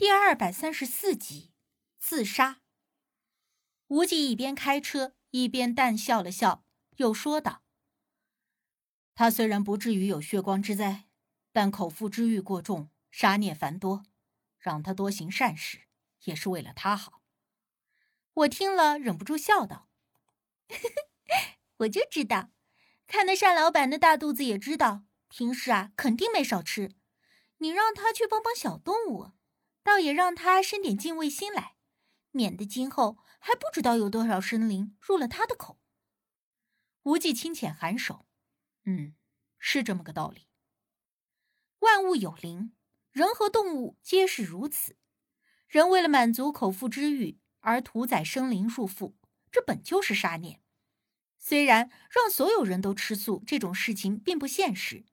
第二百三十四集，自杀。无忌一边开车一边淡笑了笑，又说道：“他虽然不至于有血光之灾，但口腹之欲过重，杀孽繁多，让他多行善事，也是为了他好。”我听了忍不住笑道：“ 我就知道，看那单老板的大肚子，也知道平时啊肯定没少吃。你让他去帮帮小动物。”倒也让他生点敬畏心来，免得今后还不知道有多少生灵入了他的口。无忌轻浅颔首，嗯，是这么个道理。万物有灵，人和动物皆是如此。人为了满足口腹之欲而屠宰生灵入腹，这本就是杀孽。虽然让所有人都吃素这种事情并不现实，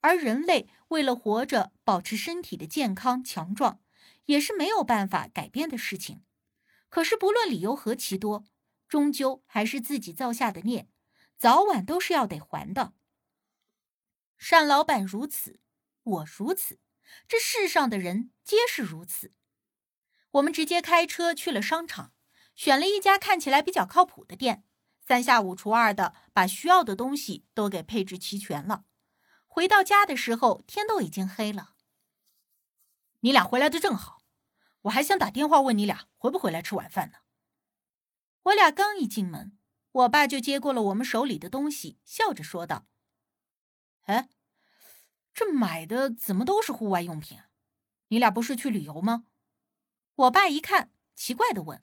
而人类为了活着，保持身体的健康强壮。也是没有办法改变的事情，可是不论理由何其多，终究还是自己造下的孽，早晚都是要得还的。单老板如此，我如此，这世上的人皆是如此。我们直接开车去了商场，选了一家看起来比较靠谱的店，三下五除二的把需要的东西都给配置齐全了。回到家的时候，天都已经黑了。你俩回来的正好，我还想打电话问你俩回不回来吃晚饭呢。我俩刚一进门，我爸就接过了我们手里的东西，笑着说道：“哎，这买的怎么都是户外用品？你俩不是去旅游吗？”我爸一看，奇怪的问：“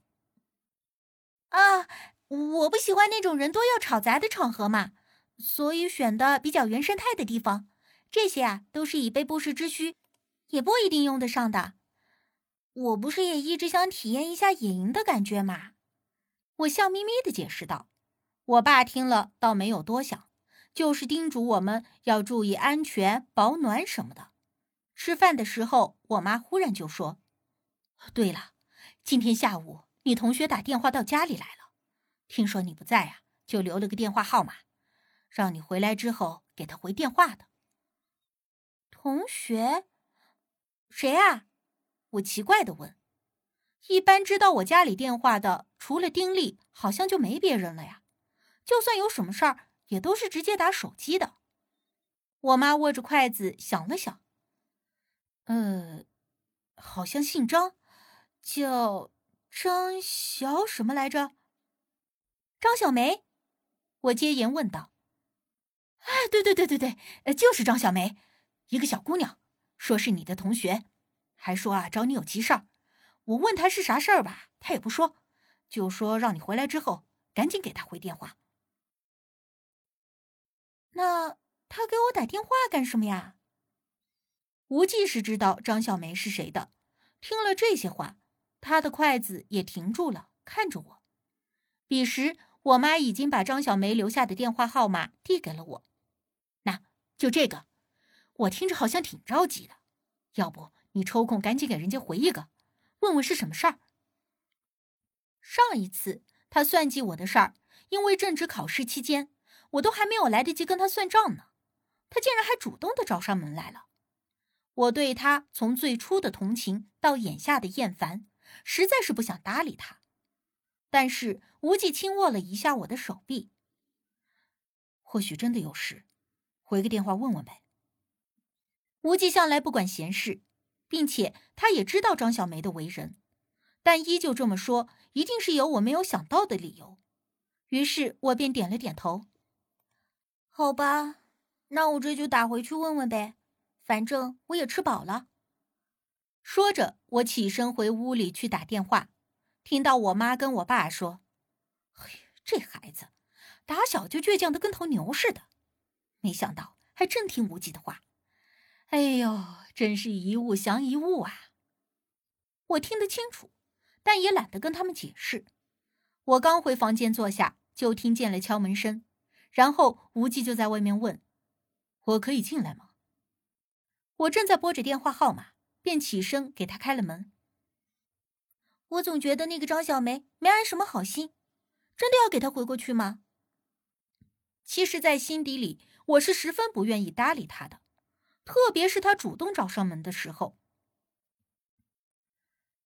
啊，我不喜欢那种人多又吵杂的场合嘛，所以选的比较原生态的地方。这些啊，都是以备不时之需。”也不一定用得上的。我不是也一直想体验一下野营的感觉吗？我笑眯眯的解释道。我爸听了倒没有多想，就是叮嘱我们要注意安全、保暖什么的。吃饭的时候，我妈忽然就说：“对了，今天下午你同学打电话到家里来了，听说你不在啊，就留了个电话号码，让你回来之后给他回电话的。”同学。谁啊？我奇怪的问。一般知道我家里电话的，除了丁力，好像就没别人了呀。就算有什么事儿，也都是直接打手机的。我妈握着筷子想了想，呃，好像姓张，叫张小什么来着？张小梅。我接言问道：“哎，对对对对对，就是张小梅，一个小姑娘。”说是你的同学，还说啊找你有急事儿。我问他是啥事儿吧，他也不说，就说让你回来之后赶紧给他回电话。那他给我打电话干什么呀？无忌是知道张小梅是谁的，听了这些话，他的筷子也停住了，看着我。彼时，我妈已经把张小梅留下的电话号码递给了我，那就这个。我听着好像挺着急的，要不你抽空赶紧给人家回一个，问问是什么事儿。上一次他算计我的事儿，因为正值考试期间，我都还没有来得及跟他算账呢，他竟然还主动的找上门来了。我对他从最初的同情到眼下的厌烦，实在是不想搭理他。但是无忌轻握了一下我的手臂，或许真的有事，回个电话问问呗。无忌向来不管闲事，并且他也知道张小梅的为人，但依旧这么说，一定是有我没有想到的理由。于是我便点了点头。好吧，那我这就打回去问问呗，反正我也吃饱了。说着，我起身回屋里去打电话，听到我妈跟我爸说：“嘿，这孩子打小就倔强的跟头牛似的，没想到还真听无忌的话。”哎呦，真是一物降一物啊！我听得清楚，但也懒得跟他们解释。我刚回房间坐下，就听见了敲门声，然后无忌就在外面问：“我可以进来吗？”我正在拨着电话号码，便起身给他开了门。我总觉得那个张小梅没安什么好心，真的要给她回过去吗？其实，在心底里，我是十分不愿意搭理她的。特别是他主动找上门的时候，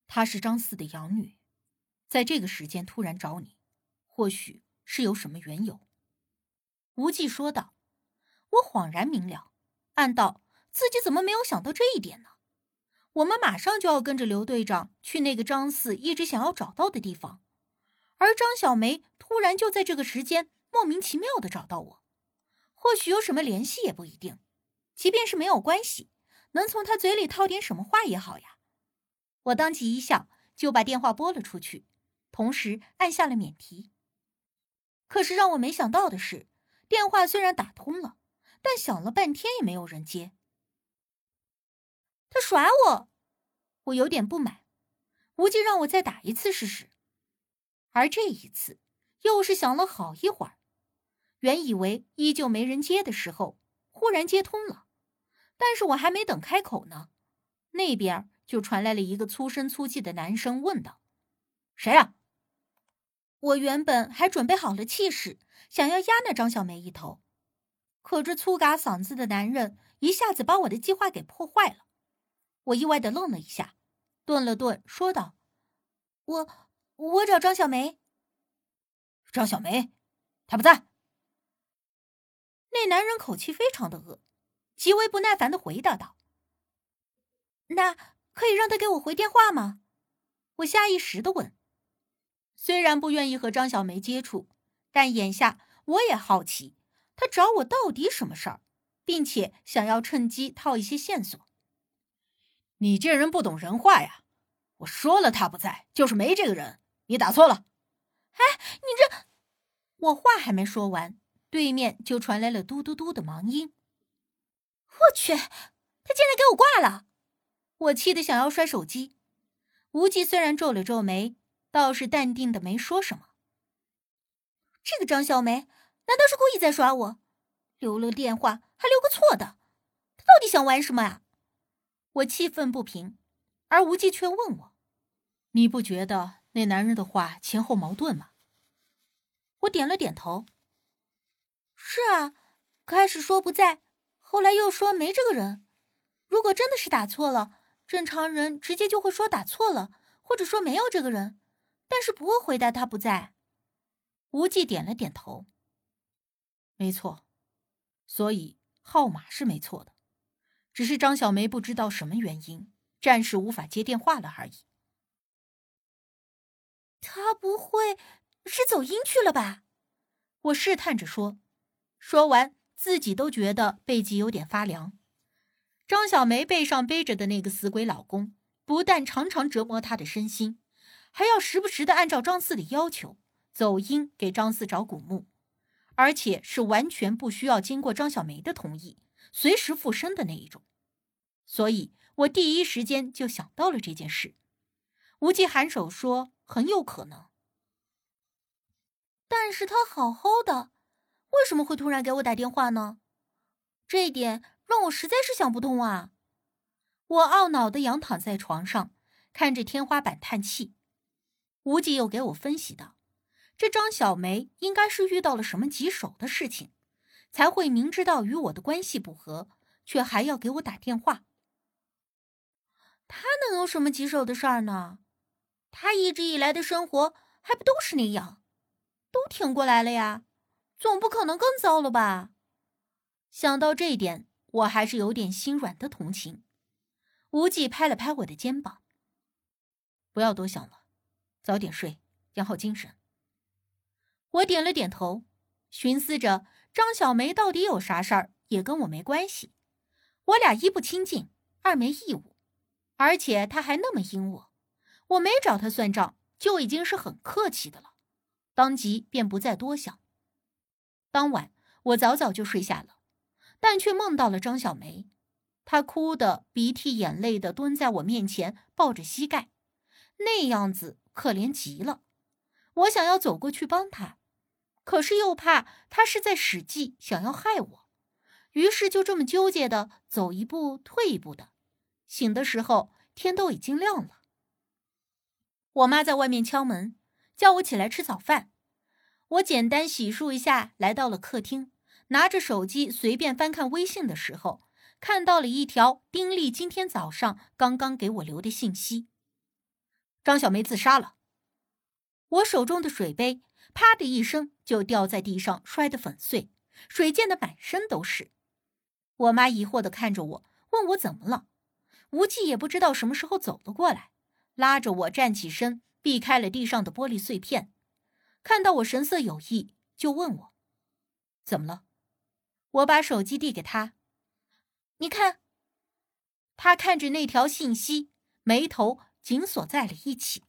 她是张四的养女，在这个时间突然找你，或许是有什么缘由。”无忌说道。我恍然明了，暗道自己怎么没有想到这一点呢？我们马上就要跟着刘队长去那个张四一直想要找到的地方，而张小梅突然就在这个时间莫名其妙的找到我，或许有什么联系也不一定。即便是没有关系，能从他嘴里套点什么话也好呀。我当即一笑，就把电话拨了出去，同时按下了免提。可是让我没想到的是，电话虽然打通了，但响了半天也没有人接。他耍我，我有点不满。无忌让我再打一次试试，而这一次又是响了好一会儿。原以为依旧没人接的时候，忽然接通了。但是我还没等开口呢，那边就传来了一个粗声粗气的男声问道：“谁呀？”我原本还准备好了气势，想要压那张小梅一头，可这粗嘎嗓子的男人一下子把我的计划给破坏了。我意外的愣了一下，顿了顿，说道：“我我找张小梅。”张小梅，她不在。那男人口气非常的恶。极为不耐烦的回答道：“那可以让他给我回电话吗？”我下意识的问。虽然不愿意和张小梅接触，但眼下我也好奇，他找我到底什么事儿，并且想要趁机套一些线索。你这人不懂人话呀！我说了他不在，就是没这个人，你打错了。哎，你这……我话还没说完，对面就传来了嘟嘟嘟的忙音。我去，他竟然给我挂了！我气得想要摔手机。无忌虽然皱了皱眉，倒是淡定的没说什么。这个张小梅难道是故意在耍我？留了电话还留个错的，他到底想玩什么啊？我气愤不平，而无忌却问我：“你不觉得那男人的话前后矛盾吗？”我点了点头。是啊，开始说不在。后来又说没这个人，如果真的是打错了，正常人直接就会说打错了，或者说没有这个人，但是不会回答他不在。无忌点了点头，没错，所以号码是没错的，只是张小梅不知道什么原因，暂时无法接电话了而已。他不会是走音去了吧？我试探着说，说完。自己都觉得背脊有点发凉。张小梅背上背着的那个死鬼老公，不但常常折磨她的身心，还要时不时的按照张四的要求走阴给张四找古墓，而且是完全不需要经过张小梅的同意，随时附身的那一种。所以我第一时间就想到了这件事。无忌颔首说：“很有可能。”但是他好好的。为什么会突然给我打电话呢？这一点让我实在是想不通啊！我懊恼的仰躺在床上，看着天花板叹气。无忌又给我分析道：“这张小梅应该是遇到了什么棘手的事情，才会明知道与我的关系不和，却还要给我打电话。他能有什么棘手的事儿呢？他一直以来的生活还不都是那样，都挺过来了呀。”总不可能更糟了吧？想到这一点，我还是有点心软的同情。无忌拍了拍我的肩膀：“不要多想了，早点睡，养好精神。”我点了点头，寻思着张小梅到底有啥事儿，也跟我没关系。我俩一不亲近，二没义务，而且他还那么阴我，我没找他算账就已经是很客气的了。当即便不再多想。当晚，我早早就睡下了，但却梦到了张小梅。她哭得鼻涕眼泪的蹲在我面前，抱着膝盖，那样子可怜极了。我想要走过去帮她，可是又怕她是在使计，想要害我，于是就这么纠结的走一步退一步的。醒的时候，天都已经亮了。我妈在外面敲门，叫我起来吃早饭。我简单洗漱一下，来到了客厅，拿着手机随便翻看微信的时候，看到了一条丁力今天早上刚刚给我留的信息。张小梅自杀了。我手中的水杯啪的一声就掉在地上，摔得粉碎，水溅得满身都是。我妈疑惑的看着我，问我怎么了。无忌也不知道什么时候走了过来，拉着我站起身，避开了地上的玻璃碎片。看到我神色有异，就问我怎么了。我把手机递给他，你看。他看着那条信息，眉头紧锁在了一起。